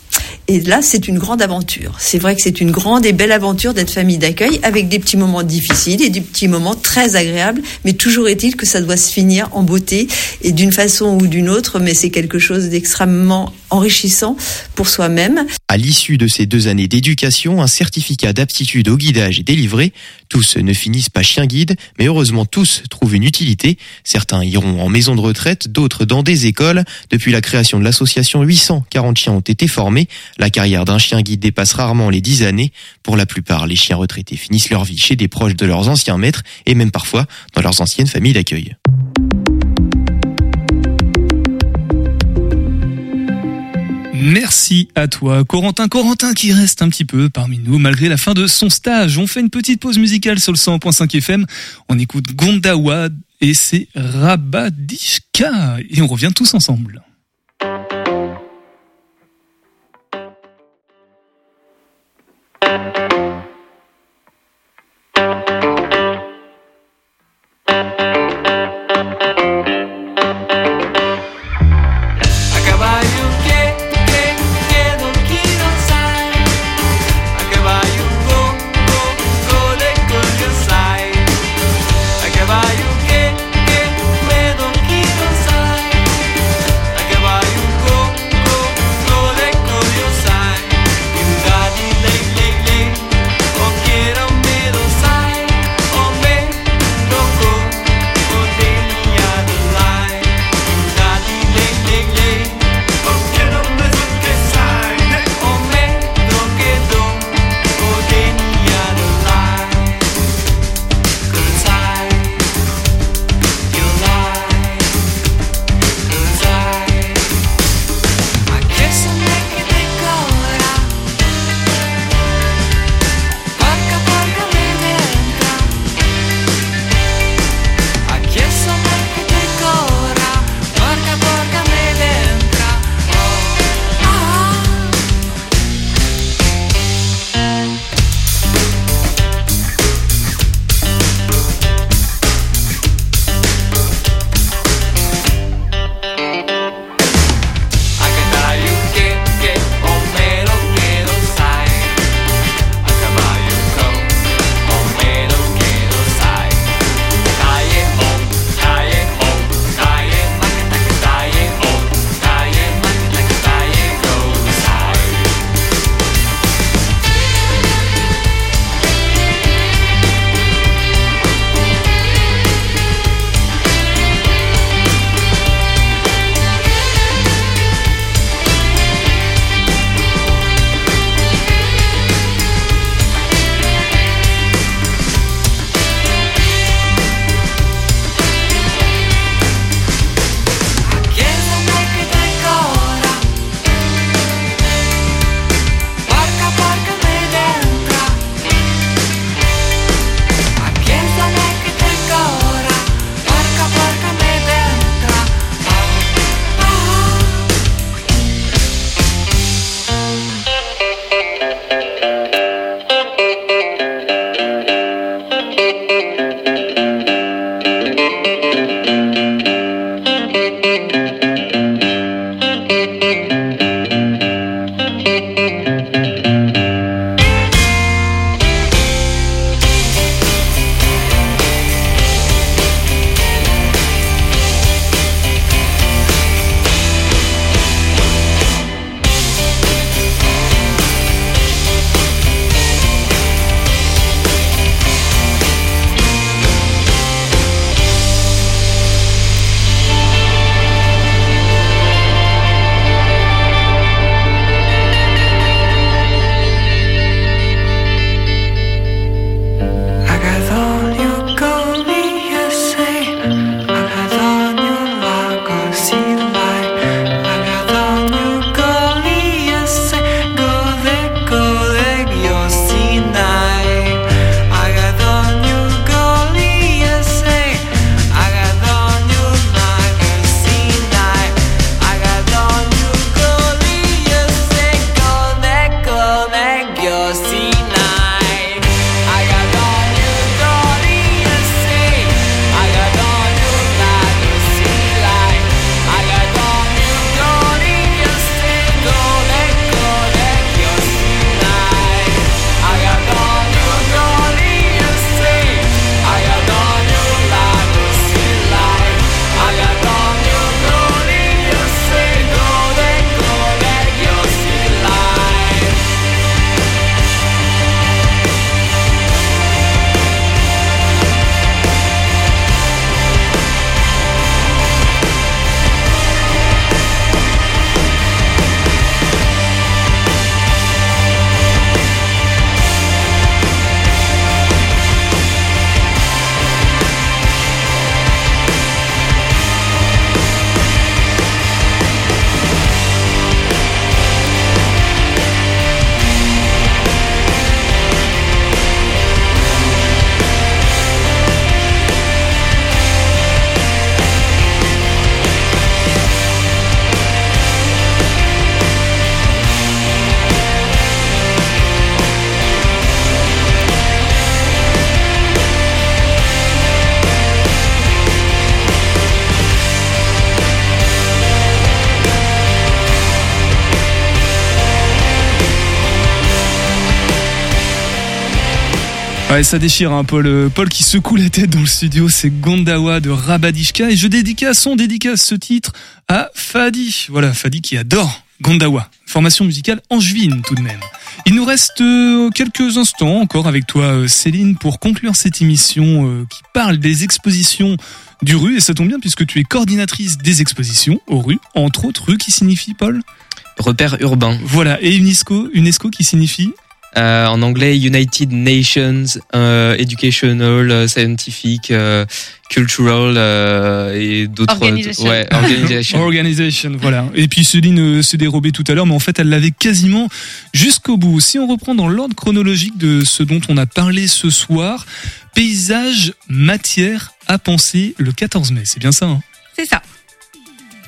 Et là, c'est une grande aventure. C'est vrai que c'est une grande et belle aventure d'être famille d'accueil avec des petits moments difficiles et des petits moments très agréables. Mais toujours est-il que ça doit se finir en beauté et d'une façon ou d'une autre. Mais c'est quelque chose d'extrêmement enrichissant pour soi-même. À l'issue de ces deux années d'éducation, un certificat d'aptitude au guidage est délivré. Tous ne finissent pas chien guide, mais heureusement tous trouvent une utilité. Certains iront en maison de retraite, d'autres dans des écoles. Depuis la création de l'association, 840 chiens ont été formés. La carrière d'un chien guide dépasse rarement les 10 années. Pour la plupart, les chiens retraités finissent leur vie chez des proches de leurs anciens maîtres et même parfois dans leurs anciennes familles d'accueil. Merci à toi, Corentin. Corentin qui reste un petit peu parmi nous malgré la fin de son stage. On fait une petite pause musicale sur le 100.5 FM. On écoute Gondawa et c'est Rabadishka. Et on revient tous ensemble. Ouais, ça déchire, hein, Paul. Euh, Paul qui secoue la tête dans le studio, c'est Gondawa de Rabadishka. Et je dédicace, son dédicace ce titre à Fadi. Voilà, Fadi qui adore Gondawa. Formation musicale angevine tout de même. Il nous reste euh, quelques instants encore avec toi, euh, Céline, pour conclure cette émission qui parle des expositions du rue. Et ça tombe bien puisque tu es coordinatrice des expositions au rue, entre autres rue qui signifie, Paul? Repère urbain. Voilà, et UNESCO, UNESCO qui signifie Euh, en anglais, United Nations euh, Educational, euh, Scientific, euh, Cultural euh, et d'autres. Organisation. Ouais, organisation. Organisation, voilà. Et puis Céline euh, s'est dérobée tout à l'heure, mais en fait, elle l'avait quasiment jusqu'au bout. Si on reprend dans l'ordre chronologique de ce dont on a parlé ce soir, paysage, matière à penser le 14 mai, c'est bien ça hein? C'est ça.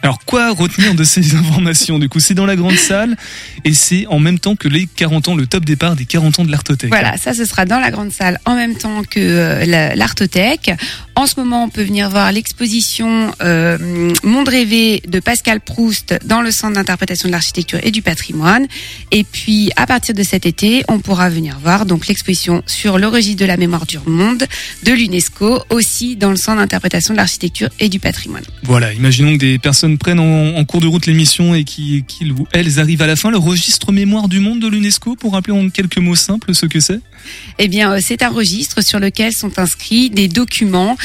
Alors quoi retenir de ces informations? Du coup, c'est dans la grande salle et c'est en même temps que les 40 ans, le top départ des 40 ans de l'Artothèque. Voilà, ça ce sera dans la grande salle en même temps que euh, la- l'Artothèque. En ce moment, on peut venir voir l'exposition euh, Monde rêvé de Pascal Proust dans le centre d'interprétation de l'architecture et du patrimoine. Et puis, à partir de cet été, on pourra venir voir donc l'exposition sur le registre de la mémoire du monde de l'UNESCO, aussi dans le centre d'interprétation de l'architecture et du patrimoine. Voilà, imaginons que des personnes prennent en, en cours de route l'émission et qui- qu'ils ou elles arrivent à la fin. Le registre mémoire du monde de l'UNESCO, pour rappeler en quelques mots simples ce que c'est? Eh bien, euh, c'est un registre sur lequel sont inscrits des documents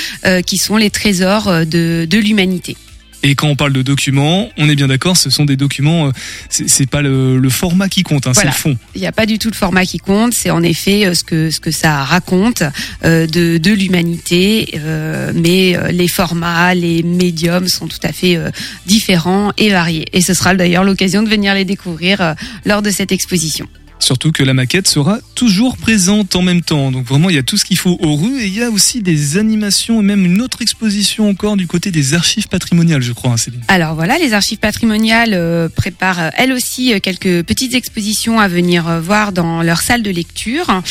qui sont les trésors euh, de, de l'humanité. Et quand on parle de documents, on est bien d'accord, ce sont des documents, euh, c'est pas le, le format qui compte, hein, Voilà. c'est le fond. Il n'y a pas du tout le format qui compte, c'est en effet euh, ce que ce que ça raconte euh, de, de l'humanité, euh, mais euh, les formats, les médiums sont tout à fait euh, différents et variés. Et ce sera d'ailleurs l'occasion de venir les découvrir euh, lors de cette exposition. Surtout que la maquette sera toujours présente en même temps. Donc vraiment, il y a tout ce qu'il faut aux rues et il y a aussi des animations et même une autre exposition encore du côté des archives patrimoniales, je crois, hein. Alors voilà, les archives patrimoniales euh, préparent euh, elles aussi euh, quelques petites expositions à venir voir dans leur salle de lecture.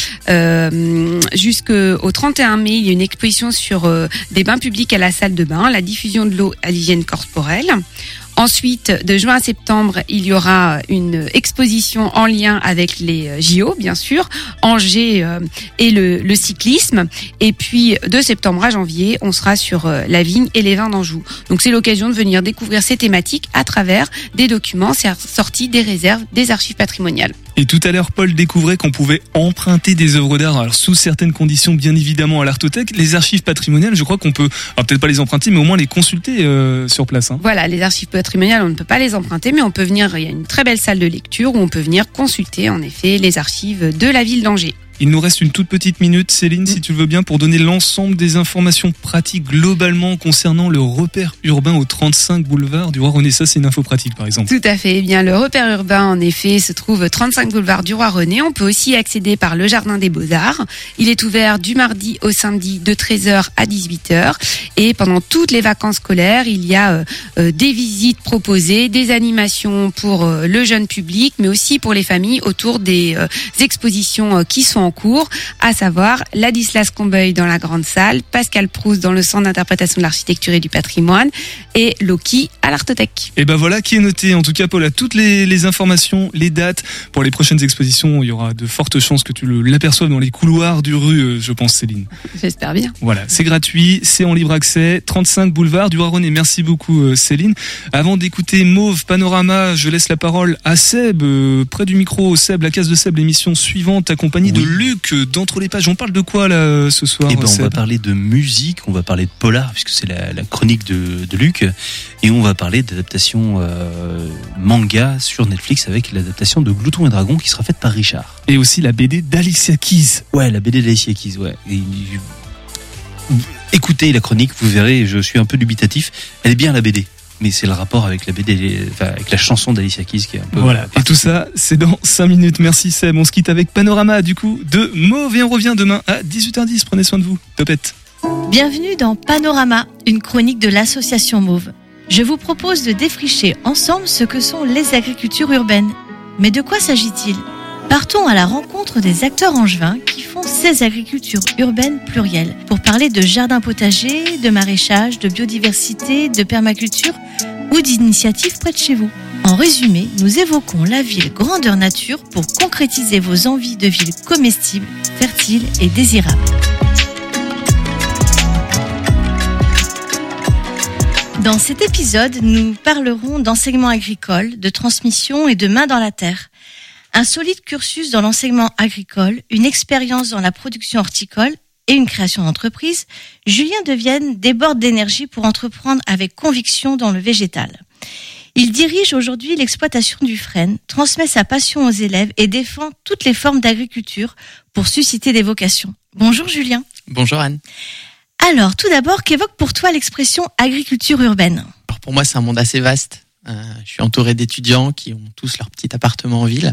Jusqu'au 31 mai, il y a une exposition sur des bains publics à la salle de bain, la diffusion de l'eau à l'hygiène corporelle. Ensuite, de juin à septembre, il y aura une exposition en lien avec les euh, JO, bien sûr, Angers euh, et le, cyclisme. Et puis, de septembre à janvier, on sera sur euh, la vigne et les vins d'Anjou. Donc, c'est l'occasion de venir découvrir ces thématiques à travers des documents sortis des réserves des archives patrimoniales. Et tout à l'heure, Paul découvrait qu'on pouvait emprunter des œuvres d'art, alors sous certaines conditions, bien évidemment, à l'Artothèque. Les archives patrimoniales, je crois qu'on peut, peut-être pas les emprunter, mais au moins les consulter euh, sur place. hein. Voilà, les archives patrimoniales, on ne peut pas les emprunter, mais on peut venir, il y a une très belle salle de lecture où on peut venir consulter, en effet, les archives de la ville d'Angers. Il nous reste une toute petite minute, Céline, si tu le veux bien, pour donner l'ensemble des informations pratiques globalement concernant le repère urbain au 35 boulevard du Roi René. Ça, c'est une info pratique, par exemple. Tout à fait. Eh bien, le repère urbain, en effet, se trouve 35 boulevard du Roi René. On peut aussi accéder par le Jardin des Beaux-Arts. Il est ouvert du mardi au samedi de 13h à 18h. Et pendant toutes les vacances scolaires, il y a euh, euh, des visites proposées, des animations pour euh, le jeune public, mais aussi pour les familles autour des expositions qui sont en cours, à savoir Ladislas Combeuil dans la grande salle, Pascal Proust dans le centre d'interprétation de l'architecture et du patrimoine et Loki à l'Artothèque. Et ben voilà qui est noté. En tout cas, Paul a toutes les, les informations, les dates pour les prochaines expositions. Il y aura de fortes chances que tu l'aperçoives dans les couloirs du rue, euh, je pense, Céline. J'espère bien. Voilà, c'est gratuit, c'est en libre accès, 35 boulevard du René. Merci beaucoup euh, Céline. Avant d'écouter Mauve Panorama, je laisse la parole à Seb, euh, près du micro. Seb, la case de Seb, l'émission suivante, accompagnée de Luc d'entre les pages. On parle de quoi là ce soir Eh ben, on va parler de musique, on va parler de polar, puisque c'est la, la chronique de, de Luc, et on va parler d'adaptation euh, manga sur Netflix avec l'adaptation de Glouton et Dragon qui sera faite par Richard. Et aussi la BD d'Alicia Keys. Ouais, la BD d'Alicia Keys, ouais. Et, écoutez la chronique, vous verrez, je suis un peu dubitatif. Elle est bien la BD, mais c'est le rapport avec la BD, enfin, avec la chanson d'Alicia Keys qui est un peu. Voilà, et tout ça, c'est dans 5 minutes. Merci Seb. On se quitte avec Panorama, du coup, de Mauve. Et on revient demain à 18h10. Prenez soin de vous. Topette. Bienvenue dans Panorama, une chronique de l'association Mauve. Je vous propose de défricher ensemble ce que sont les agricultures urbaines. Mais de quoi s'agit-il? Partons à la rencontre des acteurs angevins qui font ces agricultures urbaines plurielles pour parler de jardins potagers, de maraîchage, de biodiversité, de permaculture ou d'initiatives près de chez vous. En résumé, nous évoquons la ville grandeur nature pour concrétiser vos envies de ville comestible, fertile et désirable. Dans cet épisode, nous parlerons d'enseignement agricole, de transmission et de main dans la terre. Un solide cursus dans l'enseignement agricole, une expérience dans la production horticole et une création d'entreprise, Julien Devienne déborde d'énergie pour entreprendre avec conviction dans le végétal. Il dirige aujourd'hui l'exploitation du frêne, transmet sa passion aux élèves et défend toutes les formes d'agriculture pour susciter des vocations. Bonjour Julien. Bonjour Anne. Alors, tout d'abord, qu'évoque pour toi l'expression agriculture urbaine? Alors Pour moi, c'est un monde assez vaste. Euh, je suis entouré d'étudiants qui ont tous leur petit appartement en ville.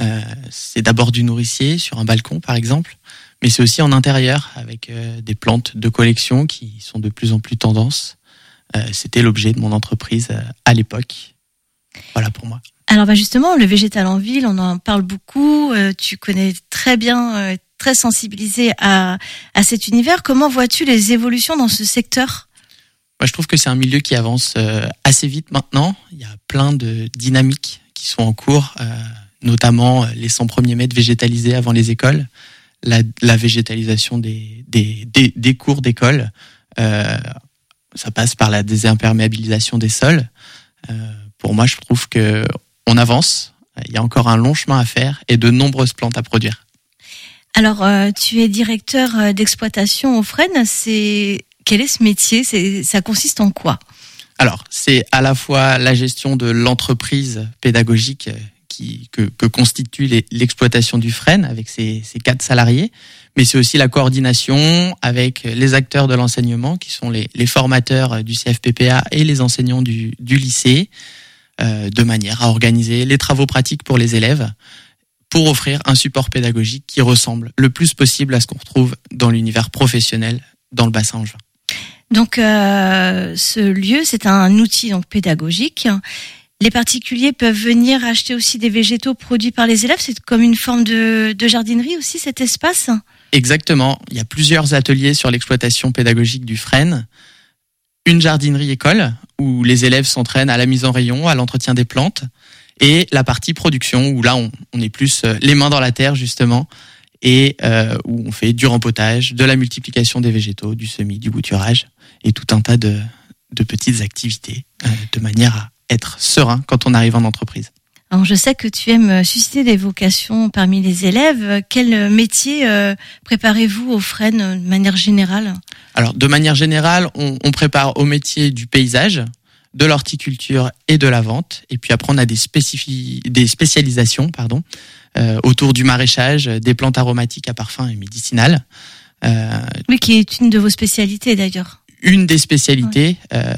Euh, c'est d'abord du nourricier sur un balcon, par exemple, mais c'est aussi en intérieur avec euh, des plantes de collection qui sont de plus en plus tendance. Euh, C'était l'objet de mon entreprise à l'époque. Voilà pour moi. Alors bah justement, le végétal en ville, on en parle beaucoup. tu connais très bien, très sensibilisé à cet univers. Comment vois-tu les évolutions dans ce secteur? Moi, je trouve que c'est un milieu qui avance euh, assez vite maintenant. Il y a plein de dynamiques qui sont en cours, euh, notamment euh, les 100 premiers mètres végétalisés avant les écoles, la, végétalisation des, des, cours d'école. Ça passe par la désimperméabilisation des sols. Pour moi, je trouve que on avance. Il y a encore un long chemin à faire et de nombreuses plantes à produire. Alors, tu es directeur d'exploitation au Fresnes. C'est quel est ce métier? Ça consiste en quoi? Alors, c'est à la fois la gestion de l'entreprise pédagogique euh, qui, que, constitue l'exploitation du FREN avec ses, quatre salariés, mais c'est aussi la coordination avec les acteurs de l'enseignement qui sont les, formateurs du CFPPA et les enseignants du, lycée, euh, de manière à organiser les travaux pratiques pour les élèves pour offrir un support pédagogique qui ressemble le plus possible à ce qu'on retrouve dans l'univers professionnel dans le bassin. Donc, euh, ce lieu, c'est un outil donc pédagogique. Les particuliers peuvent venir acheter aussi des végétaux produits par les élèves. C'est comme une forme de, de jardinerie aussi, cet espace. Exactement. Il y a plusieurs ateliers sur l'exploitation pédagogique du frêne. Une jardinerie école où les élèves s'entraînent à la mise en rayon, à l'entretien des plantes, et la partie production où là on, est plus euh, les mains dans la terre justement et euh, où on fait du rempotage, de la multiplication des végétaux, du semis, du bouturage et tout un tas de, de petites activités euh, de manière à être serein quand on arrive en entreprise. Alors, je sais que tu aimes susciter des vocations parmi les élèves. Quel métier euh, préparez-vous aux Fresnes euh, de manière générale? Alors, de manière générale, on, on prépare au métier du paysage, de l'horticulture et de la vente. Et puis après, on a des, spécifi- des spécialisations pardon, euh, autour du maraîchage, des plantes aromatiques à parfum et médicinales. Euh, Oui, qui est une de vos spécialités d'ailleurs. Une des spécialités, euh,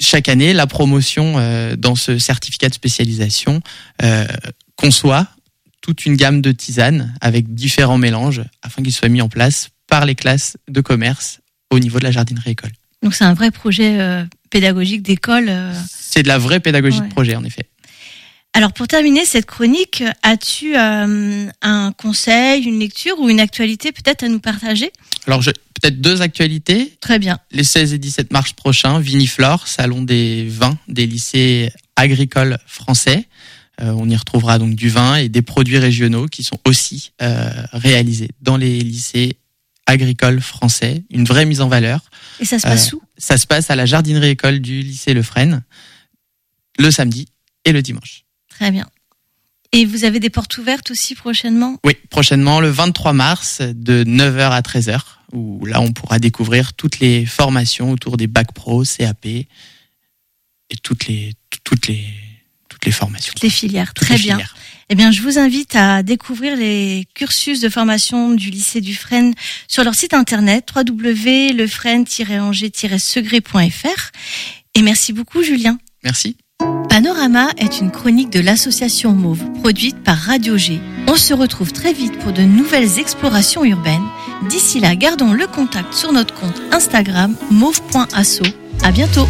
chaque année, la promotion euh, dans ce certificat de spécialisation euh, conçoit toute une gamme de tisanes avec différents mélanges afin qu'ils soient mis en place par les classes de commerce au niveau de la jardinerie école. Donc, c'est un vrai projet euh, pédagogique d'école. euh. C'est de la vraie pédagogie Ouais. de projet, en effet. Alors, pour terminer cette chronique, as-tu euh, un conseil, une lecture ou une actualité peut-être à nous partager? Alors, je- peut-être deux actualités. Très bien. Les 16 et 17 mars prochains, Viniflore, salon des vins des lycées agricoles français. Euh, on y retrouvera donc du vin et des produits régionaux qui sont aussi euh, réalisés dans les lycées agricoles français. Une vraie mise en valeur. Et ça se passe Euh, où? Ça se passe à la jardinerie école du lycée Le Fresne, le samedi et le dimanche. Très bien. Et vous avez des portes ouvertes aussi prochainement? Oui, prochainement le 23 mars de 9h à 13h, où là on pourra découvrir toutes les formations autour des bacs pro, CAP et toutes les toutes les toutes les formations. Toutes les filières. Toutes Très les bien. filières. Eh bien, je vous invite à découvrir les cursus de formation du lycée du Fresne sur leur site internet www.lefresne-angers-segré.fr. Et merci beaucoup, Julien. Merci. Panorama est une chronique de l'association Mauve, produite par Radio G. On se retrouve très vite pour de nouvelles explorations urbaines. D'ici là, gardons le contact sur notre compte Instagram mauve.asso. À bientôt!